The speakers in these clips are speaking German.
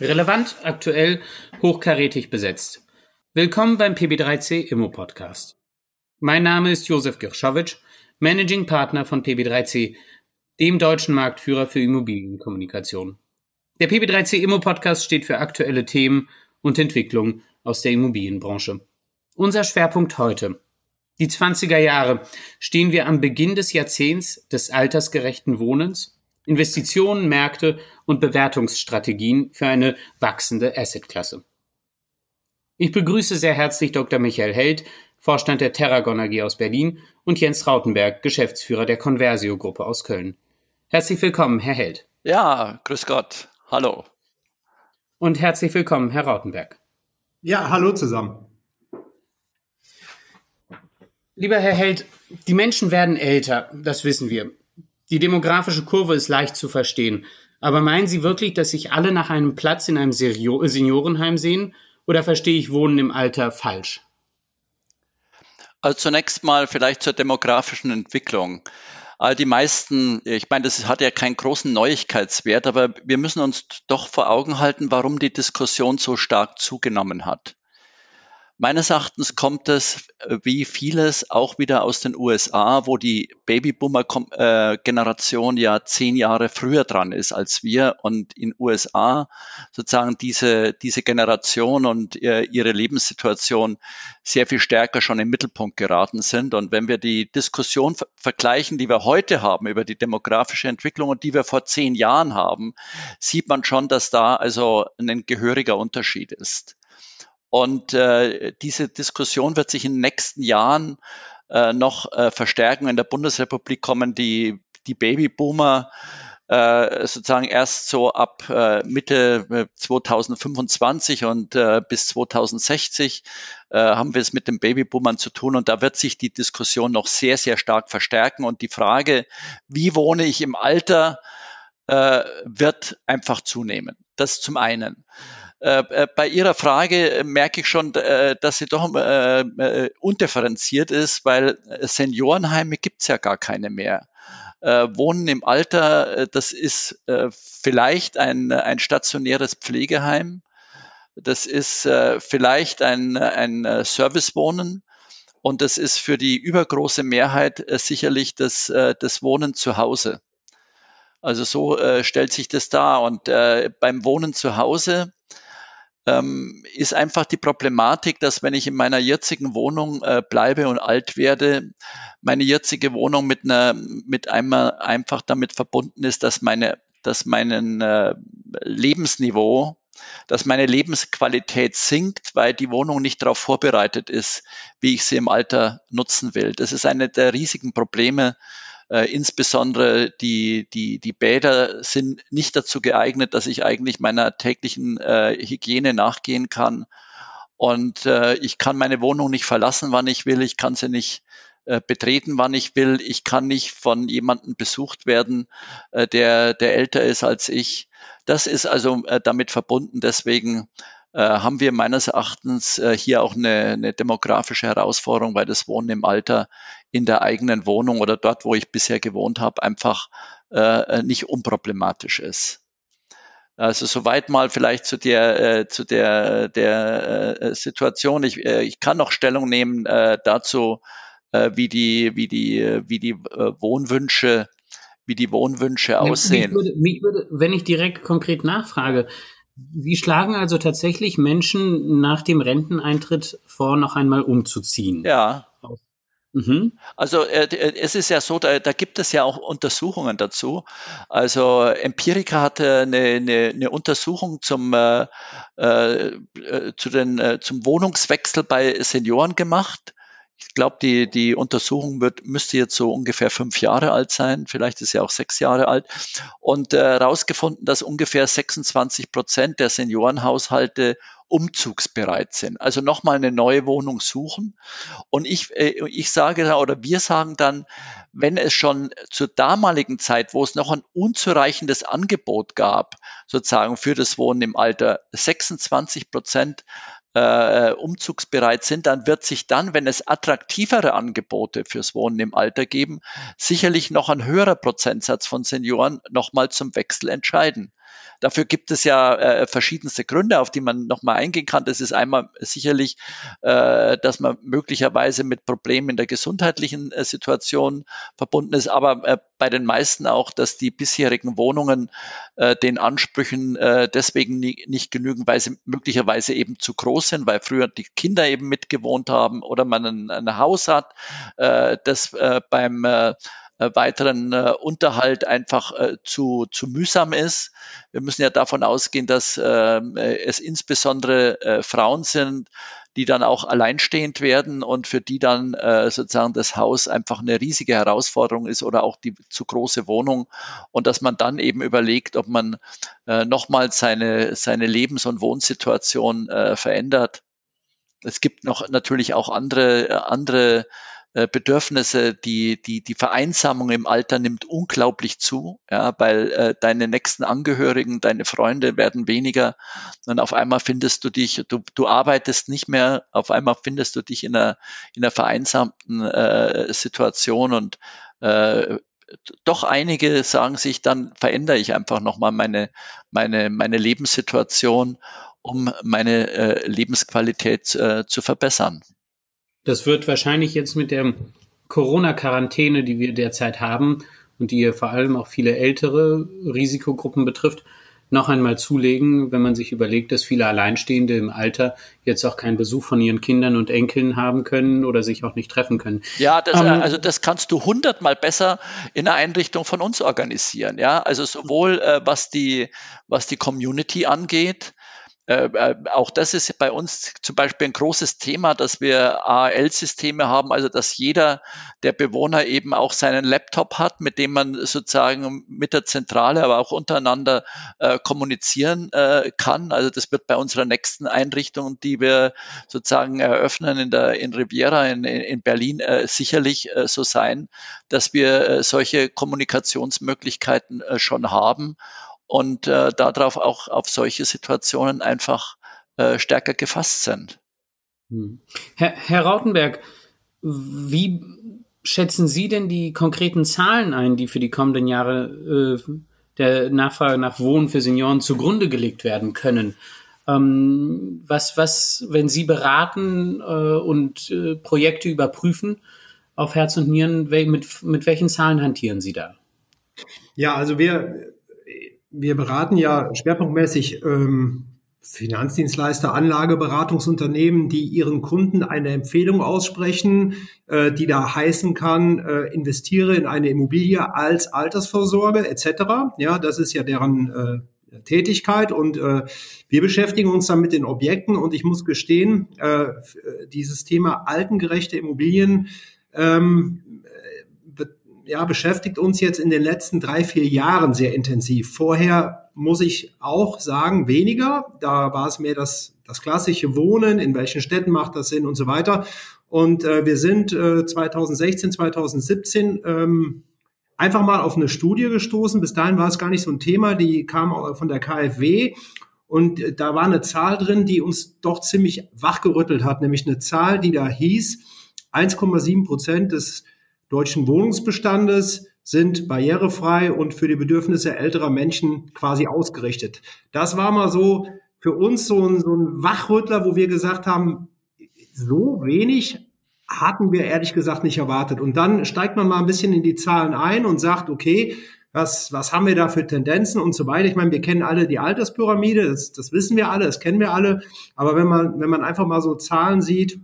Relevant, aktuell, hochkarätig besetzt. Willkommen beim PB3C Immo Podcast. Mein Name ist Josef Girschowitsch, Managing Partner von PB3C, dem deutschen Marktführer für Immobilienkommunikation. Der PB3C Immo Podcast steht für aktuelle Themen und Entwicklungen aus der Immobilienbranche. Unser Schwerpunkt heute. Die 20er Jahre stehen wir am Beginn des Jahrzehnts des altersgerechten Wohnens Investitionen, Märkte und Bewertungsstrategien für eine wachsende Assetklasse. Ich begrüße sehr herzlich Dr. Michael Held, Vorstand der Terragon AG aus Berlin und Jens Rautenberg, Geschäftsführer der Conversio Gruppe aus Köln. Herzlich willkommen, Herr Held. Ja, grüß Gott. Hallo. Und herzlich willkommen, Herr Rautenberg. Ja, hallo zusammen. Lieber Herr Held, die Menschen werden älter, das wissen wir. Die demografische Kurve ist leicht zu verstehen. Aber meinen Sie wirklich, dass sich alle nach einem Platz in einem Seniorenheim sehen? Oder verstehe ich Wohnen im Alter falsch? Also zunächst mal vielleicht zur demografischen Entwicklung. All die meisten, ich meine, das hat ja keinen großen Neuigkeitswert, aber wir müssen uns doch vor Augen halten, warum die Diskussion so stark zugenommen hat. Meines Erachtens kommt es äh, wie vieles auch wieder aus den USA, wo die Babyboomer-Generation ja zehn Jahre früher dran ist als wir und in USA sozusagen diese, diese Generation und äh, ihre Lebenssituation sehr viel stärker schon im Mittelpunkt geraten sind. Und wenn wir die Diskussion vergleichen, die wir heute haben über die demografische Entwicklung und die wir vor zehn Jahren haben, sieht man schon, dass da also ein gehöriger Unterschied ist. Und äh, diese Diskussion wird sich in den nächsten Jahren äh, noch äh, verstärken. In der Bundesrepublik kommen die, die Babyboomer äh, sozusagen erst so ab äh, Mitte 2025 äh, und bis 2060 äh, haben wir es mit den Babyboomern zu tun und da wird sich die Diskussion noch sehr, sehr stark verstärken und die Frage, wie wohne ich im Alter, wird einfach zunehmen. Das zum einen. Äh, äh, bei Ihrer Frage äh, merke ich schon, dass sie doch undifferenziert ist, weil Seniorenheime gibt es ja gar keine mehr. Wohnen im Alter, das ist vielleicht ein, ein stationäres Pflegeheim, das ist vielleicht ein, ein Servicewohnen und das ist für die übergroße Mehrheit sicherlich das, das Wohnen zu Hause. Also so äh, stellt sich das dar. Und äh, beim Wohnen zu Hause ähm, ist einfach die Problematik, dass wenn ich in meiner jetzigen Wohnung äh, bleibe und alt werde, meine jetzige Wohnung mit einer, mit einmal einfach damit verbunden ist, dass meine, dass meinen äh, Lebensniveau, dass meine Lebensqualität sinkt, weil die Wohnung nicht darauf vorbereitet ist, wie ich sie im Alter nutzen will. Das ist eine der riesigen Probleme, äh, insbesondere die, die, die Bäder sind nicht dazu geeignet, dass ich eigentlich meiner täglichen äh, Hygiene nachgehen kann. Und äh, ich kann meine Wohnung nicht verlassen, wann ich will. Ich kann sie nicht äh, betreten, wann ich will. Ich kann nicht von jemandem besucht werden, äh, der, der älter ist als ich. Das ist also äh, damit verbunden. Deswegen haben wir meines Erachtens hier auch eine, eine demografische Herausforderung, weil das Wohnen im Alter in der eigenen Wohnung oder dort, wo ich bisher gewohnt habe, einfach äh, nicht unproblematisch ist. Also soweit mal vielleicht zu der äh, zu der der äh, Situation. Ich, äh, ich kann noch Stellung nehmen äh, dazu, äh, wie die wie die wie die äh, Wohnwünsche wie die Wohnwünsche aussehen. Mich würde, mich würde, wenn ich direkt konkret nachfrage, Sie schlagen also tatsächlich Menschen nach dem Renteneintritt vor, noch einmal umzuziehen. Ja. Mhm. Also äh, äh, es ist ja so, da, da, gibt es ja auch Untersuchungen dazu. Also Empirica hatte eine, eine, eine Untersuchung zum, äh, äh, zu den, äh, zum Wohnungswechsel bei Senioren gemacht ich glaube, die, die Untersuchung wird, müsste jetzt so ungefähr fünf Jahre alt sein, vielleicht ist sie auch sechs Jahre alt, und herausgefunden, äh, dass ungefähr 26 Prozent der Seniorenhaushalte umzugsbereit sind. Also nochmal eine neue Wohnung suchen. Und ich, äh, ich sage da, oder wir sagen dann, wenn es schon zur damaligen Zeit, wo es noch ein unzureichendes Angebot gab, sozusagen für das Wohnen im Alter, 26 Prozent äh, umzugsbereit sind, dann wird sich dann, wenn es attraktivere Angebote fürs Wohnen im Alter geben, sicherlich noch ein höherer Prozentsatz von Senioren nochmal zum Wechsel entscheiden. Dafür gibt es ja äh, verschiedenste Gründe, auf die man nochmal eingehen kann. Das ist einmal sicherlich, äh, dass man möglicherweise mit Problemen in der gesundheitlichen äh, Situation verbunden ist, aber äh, bei den meisten auch, dass die bisherigen Wohnungen äh, den Ansprüchen äh, deswegen nie, nicht genügen, weil sie möglicherweise eben zu groß sind, weil früher die Kinder eben mitgewohnt haben oder man ein, ein Haus hat, das beim äh, weiteren äh, Unterhalt einfach äh, zu, zu mühsam ist. Wir müssen ja davon ausgehen, dass ähm, äh, es insbesondere äh, Frauen sind, die dann auch alleinstehend werden und für die dann äh, sozusagen das Haus einfach eine riesige Herausforderung ist oder auch die zu große Wohnung und dass man dann eben überlegt, ob man äh, nochmal seine, seine Lebens- und Wohnsituation äh, verändert. Es gibt noch natürlich auch andere, äh, andere Bedürfnisse, die, die, die Vereinsamung im Alter nimmt unglaublich zu, ja, weil äh, deine nächsten Angehörigen, deine Freunde werden weniger und auf einmal findest du dich, du, du arbeitest nicht mehr, auf einmal findest du dich in einer, in einer vereinsamten äh, Situation und äh, doch einige sagen sich, dann verändere ich einfach nochmal meine, meine, meine Lebenssituation, um meine äh, Lebensqualität äh, zu verbessern. Das wird wahrscheinlich jetzt mit der Corona-Quarantäne, die wir derzeit haben und die vor allem auch viele ältere Risikogruppen betrifft, noch einmal zulegen, wenn man sich überlegt, dass viele Alleinstehende im Alter jetzt auch keinen Besuch von ihren Kindern und Enkeln haben können oder sich auch nicht treffen können. Ja, das, ähm, also das kannst du hundertmal besser in einer Einrichtung von uns organisieren. Ja, also sowohl äh, was die was die Community angeht, äh, äh, auch das ist bei uns zum Beispiel ein großes Thema, dass wir AL-Systeme haben, also dass jeder der Bewohner eben auch seinen Laptop hat, mit dem man sozusagen mit der Zentrale, aber auch untereinander äh, kommunizieren äh, kann. Also das wird bei unserer nächsten Einrichtung, die wir sozusagen eröffnen in der in Riviera in, in Berlin, äh, sicherlich so sein, dass wir solche Kommunikationsmöglichkeiten schon haben und äh, darauf auch auf solche Situationen einfach äh, stärker gefasst sind. Hm. Herr, Herr Rautenberg, wie schätzen Sie denn die konkreten Zahlen ein, die für die kommenden Jahre äh, der Nachfrage nach Wohnen für Senioren zugrunde gelegt werden können? Ähm, was, was, wenn Sie beraten äh, und äh, Projekte überprüfen auf Herz und Nieren, mit, mit welchen Zahlen hantieren Sie da? Ja, also wir wir beraten ja schwerpunktmäßig ähm, Finanzdienstleister, Anlageberatungsunternehmen, die ihren Kunden eine Empfehlung aussprechen, äh, die da heißen kann, äh, investiere in eine Immobilie als Altersvorsorge etc. Ja, das ist ja deren äh, Tätigkeit und äh, wir beschäftigen uns dann mit den Objekten und ich muss gestehen, äh, dieses Thema altengerechte Immobilien ähm, ja, beschäftigt uns jetzt in den letzten drei, vier Jahren sehr intensiv. Vorher muss ich auch sagen, weniger. Da war es mehr das, das klassische Wohnen, in welchen Städten macht das Sinn und so weiter. Und äh, wir sind äh, 2016, 2017 ähm, einfach mal auf eine Studie gestoßen. Bis dahin war es gar nicht so ein Thema. Die kam von der KfW. Und äh, da war eine Zahl drin, die uns doch ziemlich wachgerüttelt hat, nämlich eine Zahl, die da hieß, 1,7 Prozent des deutschen Wohnungsbestandes sind barrierefrei und für die Bedürfnisse älterer Menschen quasi ausgerichtet. Das war mal so für uns so ein, so ein Wachrüttler, wo wir gesagt haben, so wenig hatten wir ehrlich gesagt nicht erwartet. Und dann steigt man mal ein bisschen in die Zahlen ein und sagt, okay, was, was haben wir da für Tendenzen und so weiter. Ich meine, wir kennen alle die Alterspyramide, das, das wissen wir alle, das kennen wir alle. Aber wenn man, wenn man einfach mal so Zahlen sieht,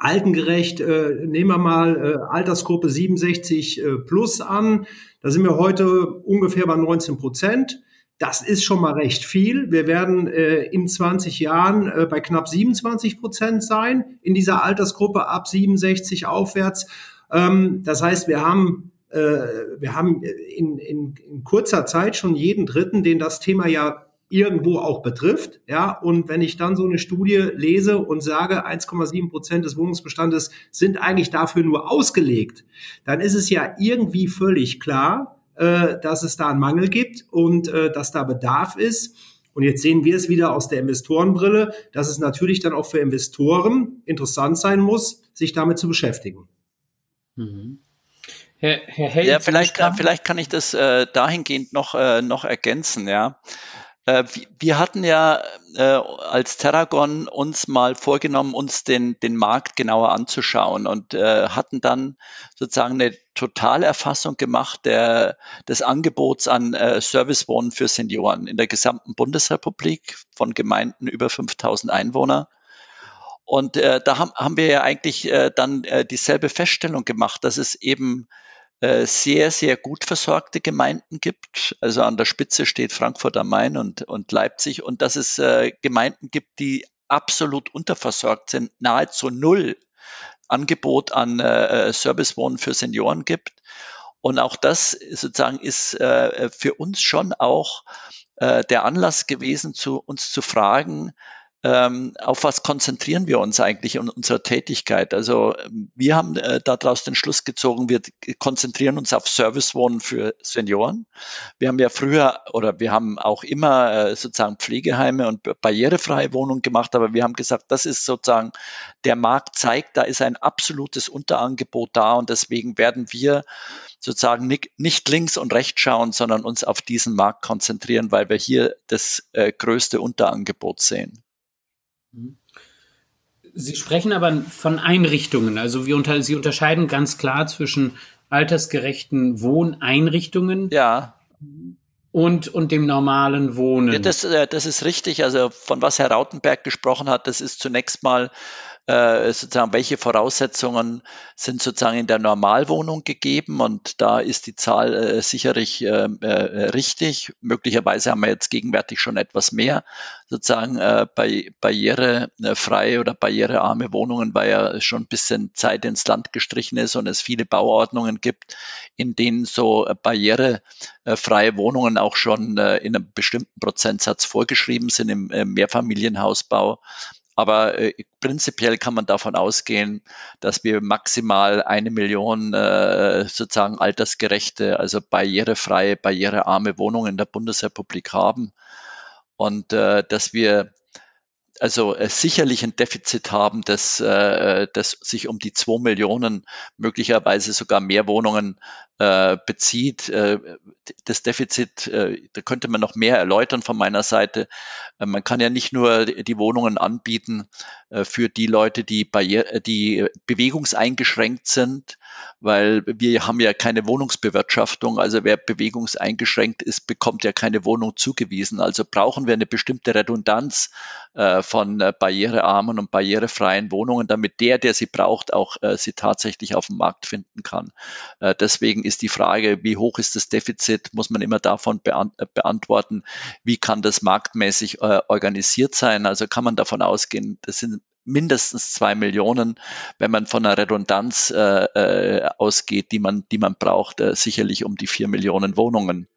altengerecht, äh, nehmen wir mal äh, Altersgruppe 67 äh, plus an. Da sind wir heute ungefähr bei 19 Prozent. Das ist schon mal recht viel. Wir werden äh, in 20 Jahren äh, bei knapp 27 Prozent sein in dieser Altersgruppe ab 67 aufwärts. Ähm, das heißt, wir haben äh, wir haben in, in, in kurzer Zeit schon jeden Dritten, den das Thema ja irgendwo auch betrifft. Ja, und wenn ich dann so eine Studie lese und sage, 1,7 Prozent des Wohnungsbestandes sind eigentlich dafür nur ausgelegt, dann ist es ja irgendwie völlig klar, äh, dass es da einen Mangel gibt und äh, dass da Bedarf ist. Und jetzt sehen wir es wieder aus der Investorenbrille, dass es natürlich dann auch für Investoren interessant sein muss, sich damit zu beschäftigen. Mhm. Herr, Herr Held, ja, vielleicht, kann, vielleicht kann ich das äh, dahingehend noch, äh, noch ergänzen, ja. Äh, wir hatten ja äh, als Terragon uns mal vorgenommen, uns den, den Markt genauer anzuschauen und äh, hatten dann sozusagen eine Totalerfassung gemacht der, des Angebots an äh, Servicewohnen für Senioren in der gesamten Bundesrepublik von Gemeinden über 5000 Einwohner. Und äh, da haben, haben wir ja eigentlich äh, dann äh, dieselbe Feststellung gemacht, dass es eben sehr, sehr gut versorgte Gemeinden gibt. Also an der Spitze steht Frankfurt am Main und, und Leipzig und dass es äh, Gemeinden gibt, die absolut unterversorgt sind, nahezu null Angebot an äh, äh Servicewohnen für Senioren gibt. Und auch das sozusagen ist äh, für uns schon auch äh, der Anlass gewesen, zu uns zu fragen, ähm, auf was konzentrieren wir uns eigentlich in unserer Tätigkeit? Also ähm, wir haben äh, daraus den Schluss gezogen, wir konzentrieren uns auf Servicewohnen für Senioren. Wir haben ja früher oder wir haben auch immer äh, sozusagen Pflegeheime und barrierefreie Wohnungen gemacht, aber wir haben gesagt, das ist sozusagen, der Markt zeigt, da ist ein absolutes Unterangebot da und deswegen werden wir sozusagen nicht, nicht links und rechts schauen, sondern uns auf diesen Markt konzentrieren, weil wir hier das äh, größte Unterangebot sehen. Sie sprechen aber von Einrichtungen. Also unter, Sie unterscheiden ganz klar zwischen altersgerechten Wohneinrichtungen ja. und, und dem normalen Wohnen. Ja, das, äh, das ist richtig. Also von was Herr Rautenberg gesprochen hat, das ist zunächst mal äh, sozusagen, welche Voraussetzungen sind sozusagen in der Normalwohnung gegeben und da ist die Zahl äh, sicherlich äh, äh, richtig. Möglicherweise haben wir jetzt gegenwärtig schon etwas mehr sozusagen äh, bei barrierefreie oder barrierearme Wohnungen, weil ja schon ein bisschen Zeit ins Land gestrichen ist und es viele Bauordnungen gibt, in denen so barrierefreie Wohnungen auch schon äh, in einem bestimmten Prozentsatz vorgeschrieben sind im Mehrfamilienhausbau. Aber äh, prinzipiell kann man davon ausgehen, dass wir maximal eine Million äh, sozusagen altersgerechte, also barrierefreie, barrierearme Wohnungen in der Bundesrepublik haben. Und äh, dass wir also äh, sicherlich ein Defizit haben, das, äh, das sich um die zwei Millionen, möglicherweise sogar mehr Wohnungen äh, bezieht. Äh, das Defizit, äh, da könnte man noch mehr erläutern von meiner Seite. Äh, man kann ja nicht nur die Wohnungen anbieten äh, für die Leute, die, Barriere, die bewegungseingeschränkt sind, weil wir haben ja keine Wohnungsbewirtschaftung. Also wer bewegungseingeschränkt ist, bekommt ja keine Wohnung zugewiesen. Also brauchen wir eine bestimmte Redundanz äh, von äh, barrierearmen und barrierefreien Wohnungen, damit der, der sie braucht, auch äh, sie tatsächlich auf dem Markt finden kann. Deswegen ist die Frage, wie hoch ist das Defizit, muss man immer davon beant beantworten, wie kann das marktmäßig organisiert sein. Also kann man davon ausgehen, das sind mindestens zwei Millionen, wenn man von einer Redundanz äh, äh, ausgeht, die man, die man braucht, äh, sicherlich um die vier Millionen Wohnungen.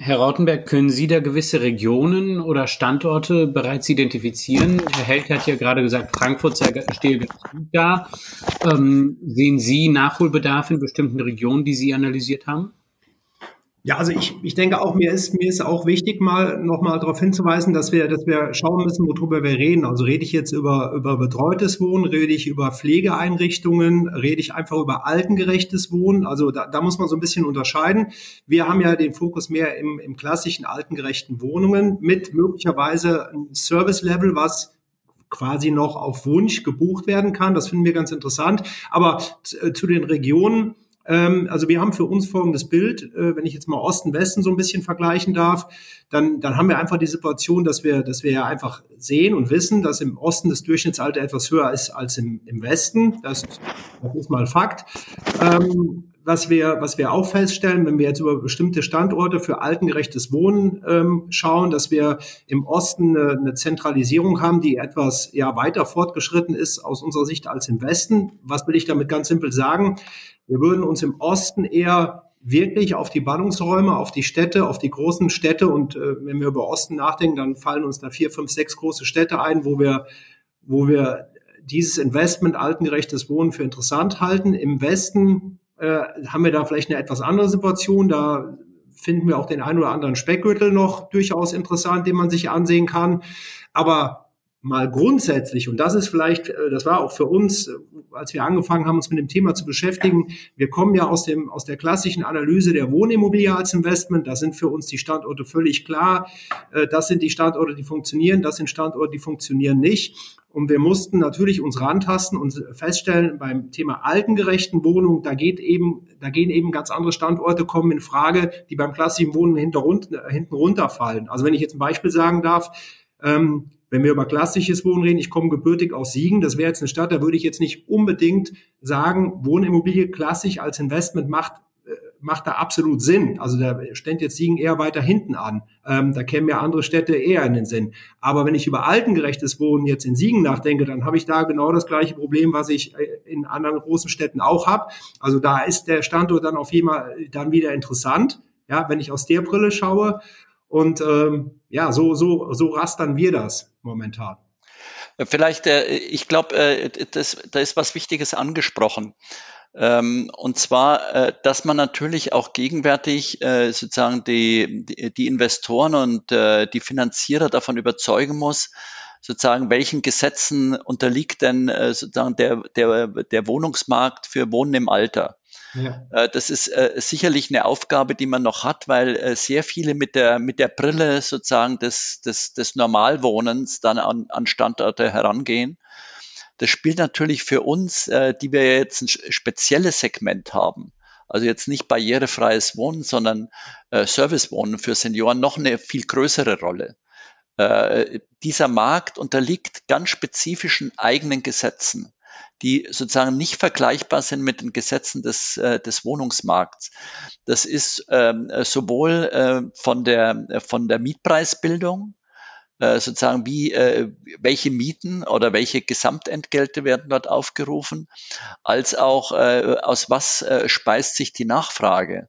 Herr Rautenberg, können Sie da gewisse Regionen oder Standorte bereits identifizieren? Herr Held hat ja gerade gesagt, Frankfurt stehe ganz gut da. Ähm, sehen Sie Nachholbedarf in bestimmten Regionen, die Sie analysiert haben? Ja, also ich, ich denke auch, mir ist, mir ist auch wichtig, mal nochmal darauf hinzuweisen, dass wir, dass wir schauen müssen, worüber wir reden. Also rede ich jetzt über, über betreutes Wohnen, rede ich über Pflegeeinrichtungen, rede ich einfach über altengerechtes Wohnen. Also da, da muss man so ein bisschen unterscheiden. Wir haben ja den Fokus mehr im, im klassischen altengerechten Wohnungen mit möglicherweise ein Service-Level, was quasi noch auf Wunsch gebucht werden kann. Das finden wir ganz interessant. Aber zu, zu den Regionen, also wir haben für uns folgendes Bild, äh, wenn ich jetzt mal Osten, Westen so ein bisschen vergleichen darf, dann, dann haben wir einfach die Situation, dass wir, dass wir ja einfach sehen und wissen, dass im Osten das Durchschnittsalter etwas höher ist als im, im Westen. Das, das ist mal Fakt. Ähm, was wir, was wir auch feststellen, wenn wir jetzt über bestimmte Standorte für altengerechtes Wohnen ähm, schauen, dass wir im Osten eine, eine Zentralisierung haben, die etwas ja weiter fortgeschritten ist aus unserer Sicht als im Westen. Was will ich damit ganz simpel sagen? Wir würden uns im Osten eher wirklich auf die Ballungsräume, auf die Städte, auf die großen Städte und äh, wenn wir über Osten nachdenken, dann fallen uns da vier, fünf, sechs große Städte ein, wo wir, wo wir dieses Investment altengerechtes Wohnen für interessant halten. Im Westen äh, haben wir da vielleicht eine etwas andere Situation. Da finden wir auch den einen oder anderen Speckgürtel noch durchaus interessant, den man sich ansehen kann. Aber mal grundsätzlich, und das ist vielleicht, äh, das war auch für uns, äh, als wir angefangen haben, uns mit dem Thema zu beschäftigen, wir kommen ja aus dem, aus der klassischen Analyse der Wohnimmobilie als Investment. Da sind für uns die Standorte völlig klar. Äh, das sind die Standorte, die funktionieren. Das sind Standorte, die funktionieren nicht. Und wir mussten natürlich uns rantasten und feststellen, beim Thema altengerechten Wohnungen, da geht eben, da gehen eben ganz andere Standorte kommen in Frage, die beim klassischen Wohnen hinter, hinten runterfallen. Also wenn ich jetzt ein Beispiel sagen darf, ähm, wenn wir über klassisches Wohnen reden, ich komme gebürtig aus Siegen, das wäre jetzt eine Stadt, da würde ich jetzt nicht unbedingt sagen, Wohnimmobilie klassisch als Investment macht äh, macht da absolut Sinn. Also da stellt jetzt Siegen eher weiter hinten an. Ähm, da kämen ja andere Städte eher in den Sinn. Aber wenn ich über altengerechtes Wohnen jetzt in Siegen nachdenke, dann habe ich da genau das gleiche Problem, was ich äh, in anderen großen Städten auch habe. Also da ist der Standort dann auf jeden Fall dann wieder interessant. Ja, wenn ich aus der Brille schaue. Und ähm, ja, so, so, so rastern wir das momentan. Vielleicht, äh, ich glaube, äh, das, da ist was Wichtiges angesprochen. Ähm, und zwar, äh, dass man natürlich auch gegenwärtig äh, sozusagen die, die, die Investoren und äh, die Finanzierer davon überzeugen muss, sozusagen, welchen Gesetzen unterliegt denn äh, sozusagen der, der, der Wohnungsmarkt für Wohnen im Alter? Ja. Äh, das ist äh, sicherlich eine Aufgabe, die man noch hat, weil äh, sehr viele mit der, mit der Brille sozusagen des, des, des Normalwohnens dann an, an Standorte herangehen. Das spielt natürlich für uns, die wir jetzt ein spezielles Segment haben, also jetzt nicht barrierefreies Wohnen, sondern Servicewohnen für Senioren noch eine viel größere Rolle. dieser Markt unterliegt ganz spezifischen eigenen Gesetzen die sozusagen nicht vergleichbar sind mit den Gesetzen des, äh, des Wohnungsmarkts. Das ist ähm, sowohl äh, von, der, von der Mietpreisbildung, äh, sozusagen wie äh, welche Mieten oder welche Gesamtentgelte werden dort aufgerufen, als auch äh, aus was äh, speist sich die Nachfrage,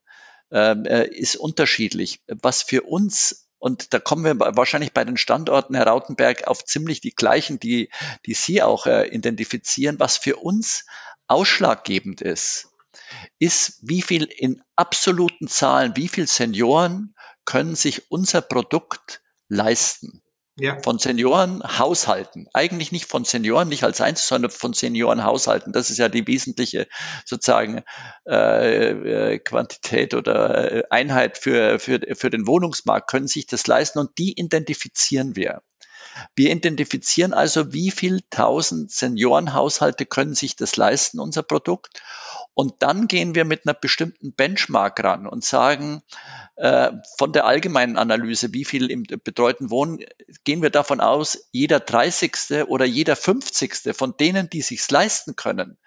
ähm, äh, ist unterschiedlich. Was für uns und da kommen wir wahrscheinlich bei den Standorten Herr Rautenberg auf ziemlich die gleichen, die, die Sie auch äh, identifizieren. Was für uns ausschlaggebend ist, ist, wie viel in absoluten Zahlen, wie viel Senioren können sich unser Produkt leisten ja. von Seniorenhaushalten. Eigentlich nicht von Senioren, nicht als eins, sondern von Seniorenhaushalten. Das ist ja die wesentliche sozusagen äh, äh, Quantität oder äh, Einheit für, für, für den Wohnungsmarkt, können sich das leisten und die identifizieren wir. Wir identifizieren also, wie viel tausend Seniorenhaushalte können sich das leisten, unser Produkt. Und dann gehen wir mit einer bestimmten Benchmark ran und sagen, äh, von der allgemeinen Analyse, wie viel im betreuten Wohnen, gehen wir davon aus, jeder 30. oder jeder 50. von denen, die sich's leisten können,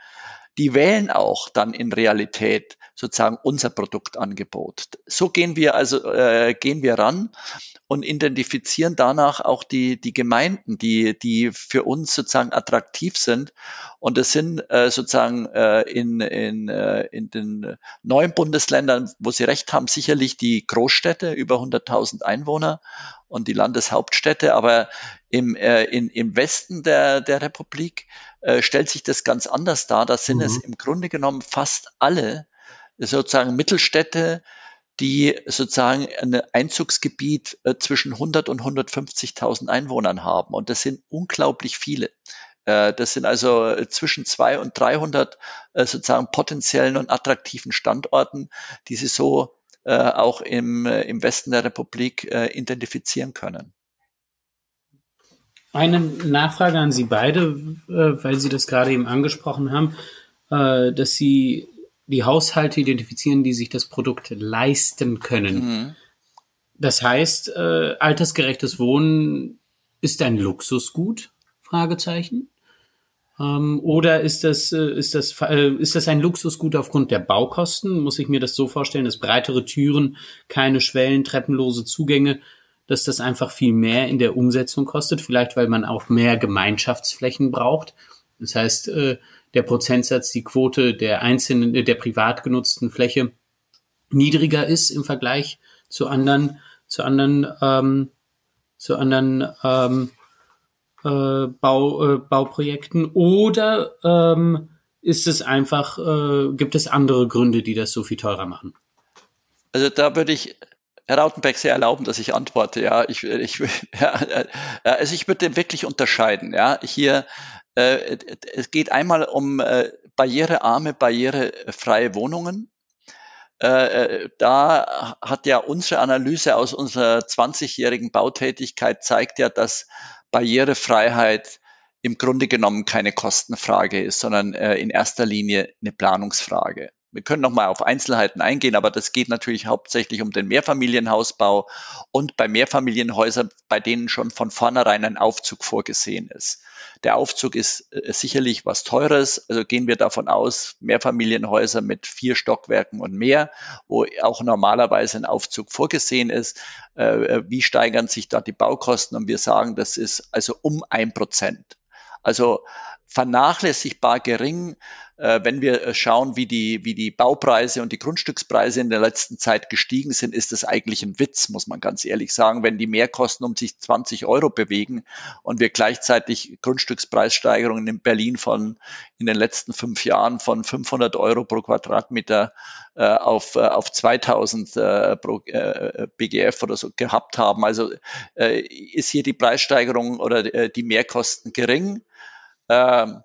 die wählen auch dann in Realität sozusagen unser Produktangebot. So gehen wir also äh, gehen wir ran und identifizieren danach auch die die Gemeinden, die die für uns sozusagen attraktiv sind. Und das sind äh, sozusagen äh, in in äh, in den neuen Bundesländern, wo Sie recht haben, sicherlich die Großstädte über 100.000 Einwohner und die Landeshauptstädte, aber im, äh, in, im Westen der, der Republik äh, stellt sich das ganz anders dar. Da sind mhm. es im Grunde genommen fast alle sozusagen Mittelstädte, die sozusagen ein Einzugsgebiet äh, zwischen 100 und 150.000 Einwohnern haben. Und das sind unglaublich viele. Äh, das sind also zwischen 200 und 300 äh, sozusagen potenziellen und attraktiven Standorten, die Sie so auch im, im Westen der Republik identifizieren können. Eine Nachfrage an Sie beide, weil Sie das gerade eben angesprochen haben, dass Sie die Haushalte identifizieren, die sich das Produkt leisten können. Mhm. Das heißt, äh, altersgerechtes Wohnen ist ein Luxusgut? Fragezeichen. Ähm, oder ist das, äh, ist, das, äh, ist das ein Luxusgut aufgrund der Baukosten? Muss ich mir das so vorstellen, dass breitere Türen, keine Schwellen, treppenlose Zugänge, dass das einfach viel mehr in der Umsetzung kostet? Vielleicht, weil man auch mehr Gemeinschaftsflächen braucht. Das heißt, äh, der Prozentsatz, die Quote der einzelnen, der privat genutzten Fläche niedriger ist im Vergleich zu anderen, zu anderen, ähm, zu anderen ähm, äh, Bau, äh, Bauprojekten oder ähm, ist es einfach, äh, gibt es andere Gründe, die das so viel teurer machen? Also da würde ich Herr Rautenberg, Sie erlauben, dass ich antworte. Ja, ich, ich, ja, also ich würde wirklich unterscheiden. Ja, hier äh, es geht einmal um äh, barrierearme, barrierefreie Wohnungen. Äh, äh da hat ja unsere Analyse aus unserer 20-jährigen Bautätigkeit zeigt ja, dass Barrierefreiheit im Grunde genommen keine Kostenfrage ist, sondern äh, in erster Linie eine Planungsfrage. Wir können noch mal auf Einzelheiten eingehen, aber das geht natürlich hauptsächlich um den Mehrfamilienhausbau und bei Mehrfamilienhäusern, bei denen schon von vornherein ein Aufzug vorgesehen ist. Der Aufzug ist äh, sicherlich was Teures, also gehen wir davon aus, Mehrfamilienhäuser mit vier Stockwerken und mehr, wo auch normalerweise ein Aufzug vorgesehen ist. Äh, äh, wie steigern sich da die Baukosten? Und wir sagen, das ist also um ein Prozent. Also vernachlässigbar gering, äh, wenn wir äh, schauen, wie die, wie die Baupreise und die Grundstückspreise in der letzten Zeit gestiegen sind, ist das eigentlich ein Witz, muss man ganz ehrlich sagen, wenn die Mehrkosten um sich 20 Euro bewegen und wir gleichzeitig Grundstückspreissteigerungen in Berlin von in den letzten fünf Jahren von 500 Euro pro Quadratmeter äh, auf, äh, auf 2000 äh, pro äh, BGF oder so gehabt haben. Also äh, ist hier die Preissteigerung oder die Mehrkosten gering. Ähm,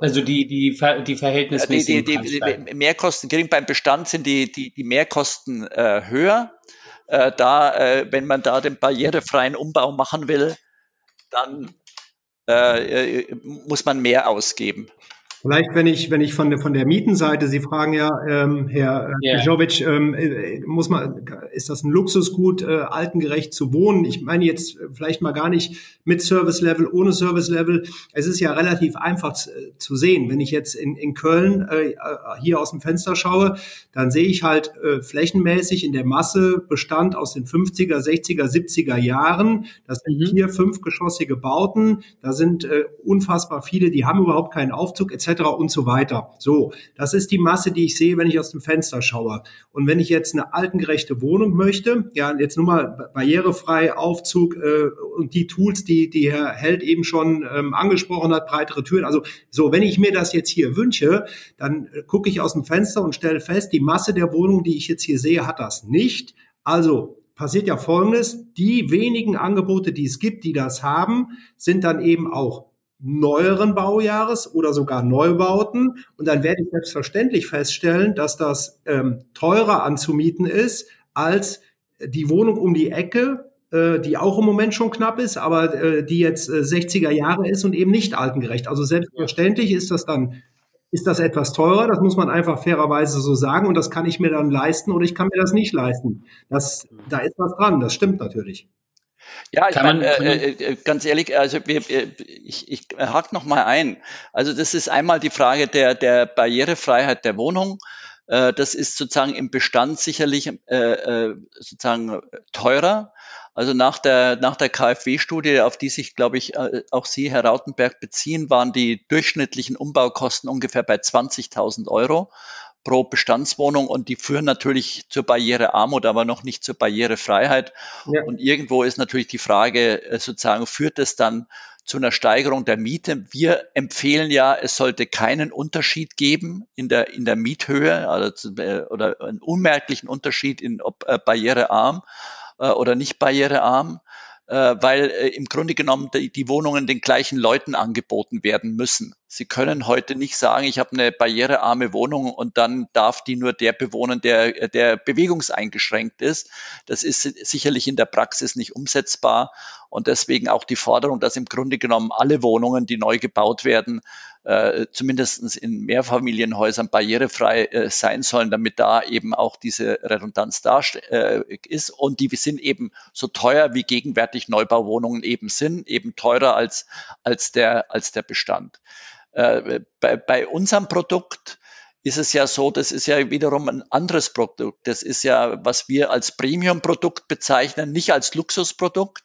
also die, die, die verhältnismäßigen die, die, die, Mehrkosten gering. Beim Bestand sind die, die, die Mehrkosten äh, höher. Äh, da, äh, wenn man da den barrierefreien Umbau machen will, dann äh, äh, muss man mehr ausgeben. Vielleicht, wenn ich, wenn ich von der, von der Mietenseite, Sie fragen ja, ähm, Herr yeah. Jovic, ähm, äh, muss man, ist das ein Luxusgut, äh, altengerecht zu wohnen? Ich meine jetzt vielleicht mal gar nicht mit Service Level, ohne Service Level. Es ist ja relativ einfach zu, zu sehen. Wenn ich jetzt in, in Köln äh, hier aus dem Fenster schaue, dann sehe ich halt äh, flächenmäßig in der Masse Bestand aus den 50er, 60er, 70er Jahren. Das sind mhm. vier, fünfgeschossige Bauten. Da sind äh, unfassbar viele, die haben überhaupt keinen Aufzug etc und so weiter. So, das ist die Masse, die ich sehe, wenn ich aus dem Fenster schaue. Und wenn ich jetzt eine altengerechte Wohnung möchte, ja, jetzt nur mal barrierefrei, Aufzug äh, und die Tools, die, die Herr Held eben schon ähm, angesprochen hat, breitere Türen. Also so, wenn ich mir das jetzt hier wünsche, dann äh, gucke ich aus dem Fenster und stelle fest, die Masse der Wohnung, die ich jetzt hier sehe, hat das nicht. Also passiert ja Folgendes, die wenigen Angebote, die es gibt, die das haben, sind dann eben auch neueren Baujahres oder sogar Neubauten. Und dann werde ich selbstverständlich feststellen, dass das ähm, teurer anzumieten ist als die Wohnung um die Ecke, äh, die auch im Moment schon knapp ist, aber äh, die jetzt äh, 60er Jahre ist und eben nicht altengerecht. Also selbstverständlich ist das dann ist das etwas teurer, das muss man einfach fairerweise so sagen und das kann ich mir dann leisten oder ich kann mir das nicht leisten. Das, da ist was dran, das stimmt natürlich. Ja, ich meine, äh, äh, ganz ehrlich, also wir, äh, ich, ich hake noch mal ein. Also das ist einmal die Frage der, der Barrierefreiheit der Wohnung. Äh, das ist sozusagen im Bestand sicherlich äh, äh sozusagen teurer. Also nach der, nach der KfW-Studie, auf die sich, glaube ich, auch Sie, Herr Rautenberg, beziehen, waren die durchschnittlichen Umbaukosten ungefähr bei 20.000 Euro pro Bestandswohnung und die führen natürlich zur Barrierearmut, aber noch nicht zur Barrierefreiheit. Ja. Und irgendwo ist natürlich die Frage, äh, sozusagen, führt es dann zu einer Steigerung der Miete? Wir empfehlen ja, es sollte keinen Unterschied geben in der, in der Miethöhe also, oder einen unmerklichen Unterschied in ob äh, barrierearm äh, oder nicht barrierearm äh, weil äh, im Grunde genommen die, die, Wohnungen den gleichen Leuten angeboten werden müssen. Sie können heute nicht sagen, ich habe eine barrierearme Wohnung und dann darf die nur der bewohnen, der, der bewegungseingeschränkt ist. Das ist sicherlich in der Praxis nicht umsetzbar und deswegen auch die Forderung, dass im Grunde genommen alle Wohnungen, die neu gebaut werden, äh, zumindest in Mehrfamilienhäusern barrierefrei äh, sein sollen, damit da eben auch diese Redundanz da äh, ist. Und die sind eben so teuer, wie gegenwärtig Neubauwohnungen eben sind, eben teurer als, als, der, als der Bestand. Äh, bei, bei unserem Produkt ist es ja so, das ist ja wiederum ein anderes Produkt. Das ist ja, was wir als Premium-Produkt bezeichnen, nicht als Luxusprodukt.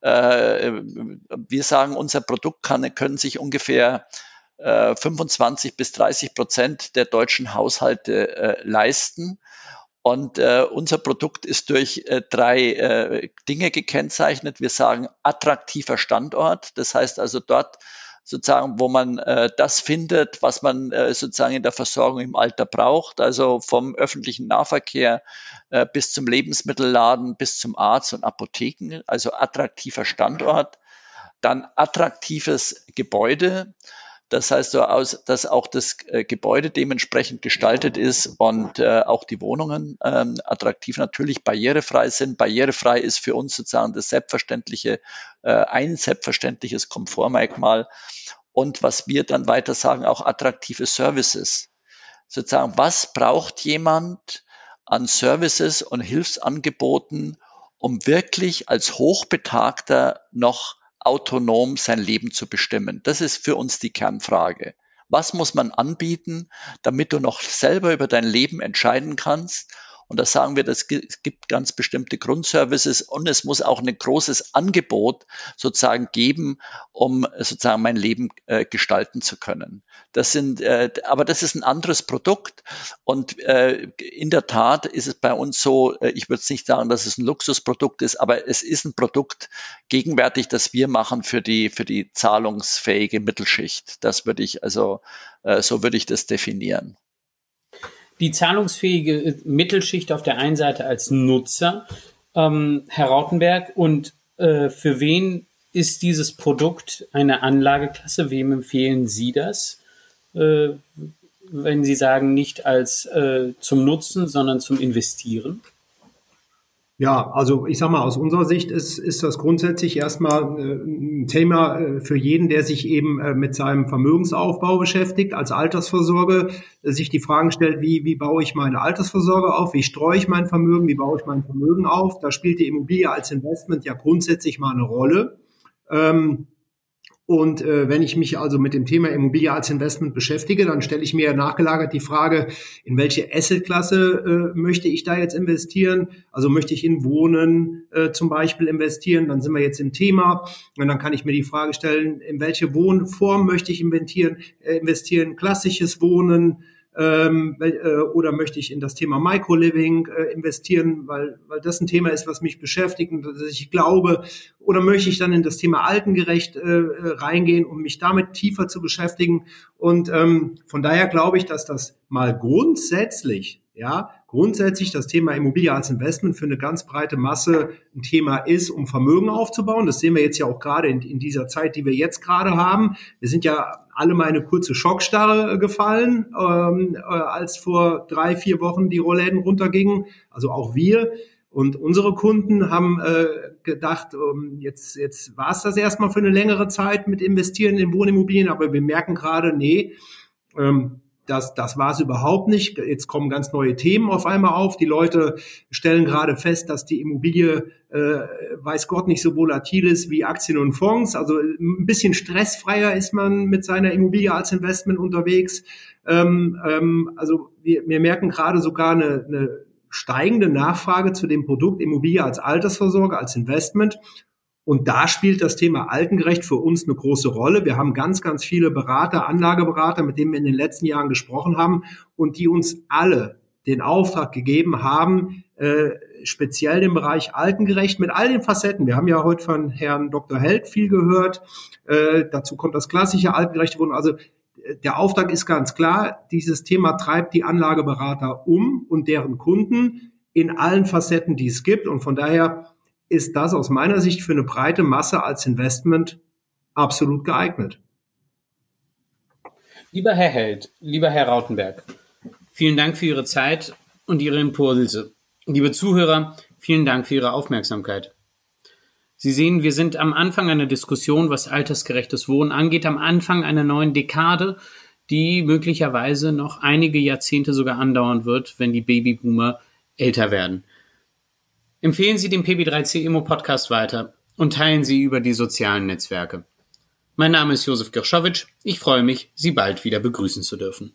Äh, wir sagen, unser Produkt kann, können sich ungefähr 25 äh, bis 30 Prozent der deutschen Haushalte äh, leisten. Und äh, unser Produkt ist durch äh, drei Dinge gekennzeichnet. Wir sagen attraktiver Standort. Das heißt also dort, sozusagen, wo man äh, das findet, was man äh, sozusagen in der Versorgung im Alter braucht, also vom öffentlichen Nahverkehr äh, bis zum Lebensmittelladen, bis zum Arzt und Apotheken, also attraktiver Standort, dann attraktives Gebäude, das heißt, so aus, dass auch das äh, Gebäude dementsprechend gestaltet ist und äh, auch die Wohnungen ähm, attraktiv natürlich barrierefrei sind. Barrierefrei ist für uns sozusagen das selbstverständliche, äh, ein selbstverständliches Komfortmerkmal. Und was wir dann weiter sagen, auch attraktive Services. Sozusagen, was braucht jemand an Services und Hilfsangeboten, um wirklich als Hochbetagter noch autonom sein Leben zu bestimmen. Das ist für uns die Kernfrage. Was muss man anbieten, damit du noch selber über dein Leben entscheiden kannst und da sagen wir, es gibt ganz bestimmte Grundservices und es muss auch ein großes Angebot sozusagen geben, um sozusagen mein Leben äh, gestalten zu können. Das sind, äh, aber das ist ein anderes Produkt und äh, in der Tat ist es bei uns so, äh, ich würde nicht sagen, dass es ein Luxusprodukt ist, aber es ist ein Produkt gegenwärtig, das wir machen für die, für die zahlungsfähige Mittelschicht. Das würde ich also, äh, so würde ich das definieren die zahlungsfähige Mittelschicht auf der einen Seite als Nutzer, ähm, Herr Rautenberg, und äh, für wen ist dieses Produkt eine Anlageklasse? Wem empfehlen Sie das? Äh, wenn Sie sagen, nicht als äh, zum Nutzen, sondern zum Investieren? Ja, also ich sag mal, aus unserer Sicht ist, ist das grundsätzlich erstmal äh, ein Thema äh, für jeden, der sich eben äh, mit seinem Vermögensaufbau beschäftigt, als Altersvorsorge, sich die Fragen stellt, wie, wie baue ich meine Altersvorsorge auf, wie streue ich mein Vermögen, wie baue ich mein Vermögen auf. Da spielt die Immobilie als Investment ja grundsätzlich mal eine Rolle. Ähm, und äh, wenn ich mich also mit dem Thema Immobilie als Investment beschäftige, dann stelle ich mir nachgelagert die Frage, in welche Assetklasse äh, möchte ich da jetzt investieren? Also möchte ich in Wohnen äh, zum Beispiel investieren? Dann sind wir jetzt im Thema. Und dann kann ich mir die Frage stellen, in welche Wohnform möchte ich investieren? Äh, investieren klassisches Wohnen, ähm, äh, oder möchte ich in das Thema Microliving äh, investieren, weil, weil das ein Thema ist, was mich beschäftigt und dass ich glaube, oder möchte ich dann in das Thema Altengerecht äh, äh, reingehen, um mich damit tiefer zu beschäftigen. Und ähm, von daher glaube ich, dass das mal grundsätzlich, ja, grundsätzlich das Thema Immobilie als Investment für eine ganz breite Masse ein Thema ist, um Vermögen aufzubauen. Das sehen wir jetzt ja auch gerade in, in dieser Zeit, die wir jetzt gerade haben. Wir sind ja alle mal eine kurze Schockstarre äh, gefallen, ähm, äh, als vor drei, vier Wochen die Rollläden runtergingen. Also auch wir. Und unsere Kunden haben äh, gedacht, ähm, jetzt, jetzt war es das erstmal für eine längere Zeit mit Investieren in Wohnimmobilien, aber wir merken gerade, nee, ähm, das, das war es überhaupt nicht. Jetzt kommen ganz neue Themen auf einmal auf. Die Leute stellen gerade fest, dass die Immobilie, äh, weiß Gott, nicht so volatil ist wie Aktien und Fonds. Also ein bisschen stressfreier ist man mit seiner Immobilie als Investment unterwegs. Ähm, ähm, also wir, wir merken gerade sogar eine, eine steigende Nachfrage zu dem Produkt Immobilie als Altersvorsorge, als Investment. Und da spielt das Thema Altengerecht für uns eine große Rolle. Wir haben ganz, ganz viele Berater, Anlageberater, mit denen wir in den letzten Jahren gesprochen haben und die uns alle den Auftrag gegeben haben, äh, speziell den Bereich Altengerecht mit all den Facetten. Wir haben ja heute von Herrn Dr. Held viel gehört. Äh, dazu kommt das klassische Altengerechte Wohnen. Also äh, der Auftrag ist ganz klar, dieses Thema treibt die Anlageberater um und deren Kunden in allen Facetten, die es gibt. Und von daher ist das aus meiner Sicht für eine breite Masse als Investment absolut geeignet. Lieber Herr Held, lieber Herr Rautenberg, vielen Dank für Ihre Zeit und Ihre Impulse. Liebe Zuhörer, vielen Dank für Ihre Aufmerksamkeit. Sie sehen, wir sind am Anfang einer Diskussion, was altersgerechtes Wohnen angeht, am Anfang einer neuen Dekade, die möglicherweise noch einige Jahrzehnte sogar andauern wird, wenn die Babyboomer älter werden. Empfehlen Sie den PB3C Immo Podcast weiter und teilen Sie über die sozialen Netzwerke. Mein Name ist Josef Girschowitsch. Ich freue mich, Sie bald wieder begrüßen zu dürfen.